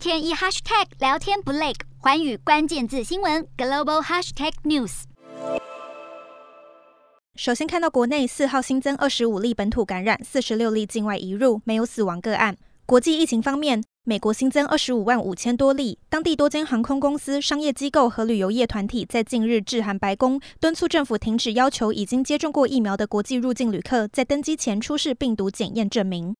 天一 hashtag 聊天不累，寰宇关键字新闻 global hashtag news。首先看到国内四号新增二十五例本土感染，四十六例境外移入，没有死亡个案。国际疫情方面，美国新增二十五万五千多例，当地多间航空公司、商业机构和旅游业团体在近日致函白宫，敦促政府停止要求已经接种过疫苗的国际入境旅客在登机前出示病毒检验证明。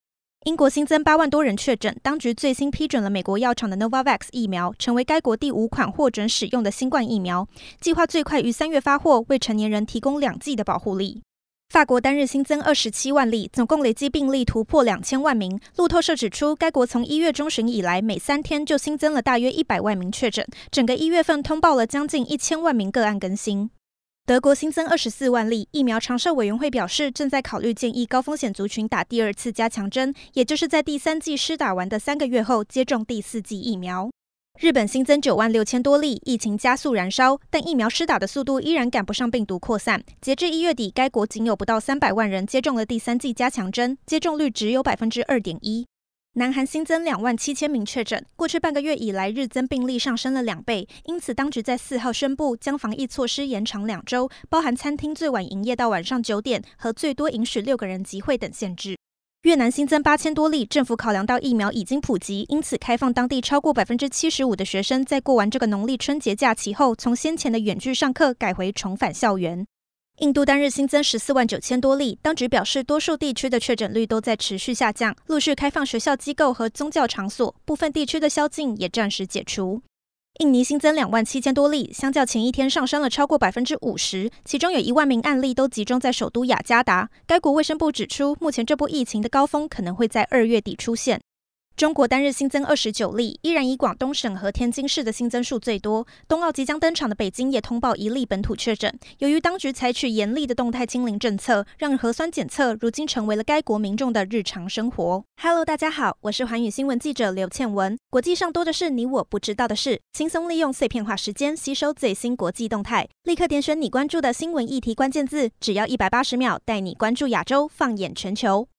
英国新增八万多人确诊，当局最新批准了美国药厂的 Novavax 疫苗，成为该国第五款获准使用的新冠疫苗，计划最快于三月发货，为成年人提供两剂的保护力。法国单日新增二十七万例，总共累计病例突破两千万名。路透社指出，该国从一月中旬以来，每三天就新增了大约一百万名确诊，整个一月份通报了将近一千万名个案更新。德国新增二十四万例，疫苗长寿委员会表示，正在考虑建议高风险族群打第二次加强针，也就是在第三剂施打完的三个月后接种第四剂疫苗。日本新增九万六千多例，疫情加速燃烧，但疫苗施打的速度依然赶不上病毒扩散。截至一月底，该国仅有不到三百万人接种了第三剂加强针，接种率只有百分之二点一。南韩新增两万七千名确诊，过去半个月以来日增病例上升了两倍，因此当局在四号宣布将防疫措施延长两周，包含餐厅最晚营业到晚上九点和最多允许六个人集会等限制。越南新增八千多例，政府考量到疫苗已经普及，因此开放当地超过百分之七十五的学生在过完这个农历春节假期后，从先前的远距上课改回重返校园。印度单日新增十四万九千多例，当局表示，多数地区的确诊率都在持续下降，陆续开放学校机构和宗教场所，部分地区的宵禁也暂时解除。印尼新增两万七千多例，相较前一天上升了超过百分之五十，其中有一万名案例都集中在首都雅加达。该国卫生部指出，目前这波疫情的高峰可能会在二月底出现。中国单日新增二十九例，依然以广东省和天津市的新增数最多。冬奥即将登场的北京也通报一例本土确诊。由于当局采取严厉的动态清零政策，让核酸检测如今成为了该国民众的日常生活。Hello，大家好，我是寰宇新闻记者刘倩文。国际上多的是你我不知道的事，轻松利用碎片化时间吸收最新国际动态，立刻点选你关注的新闻议题关键字，只要一百八十秒，带你关注亚洲，放眼全球。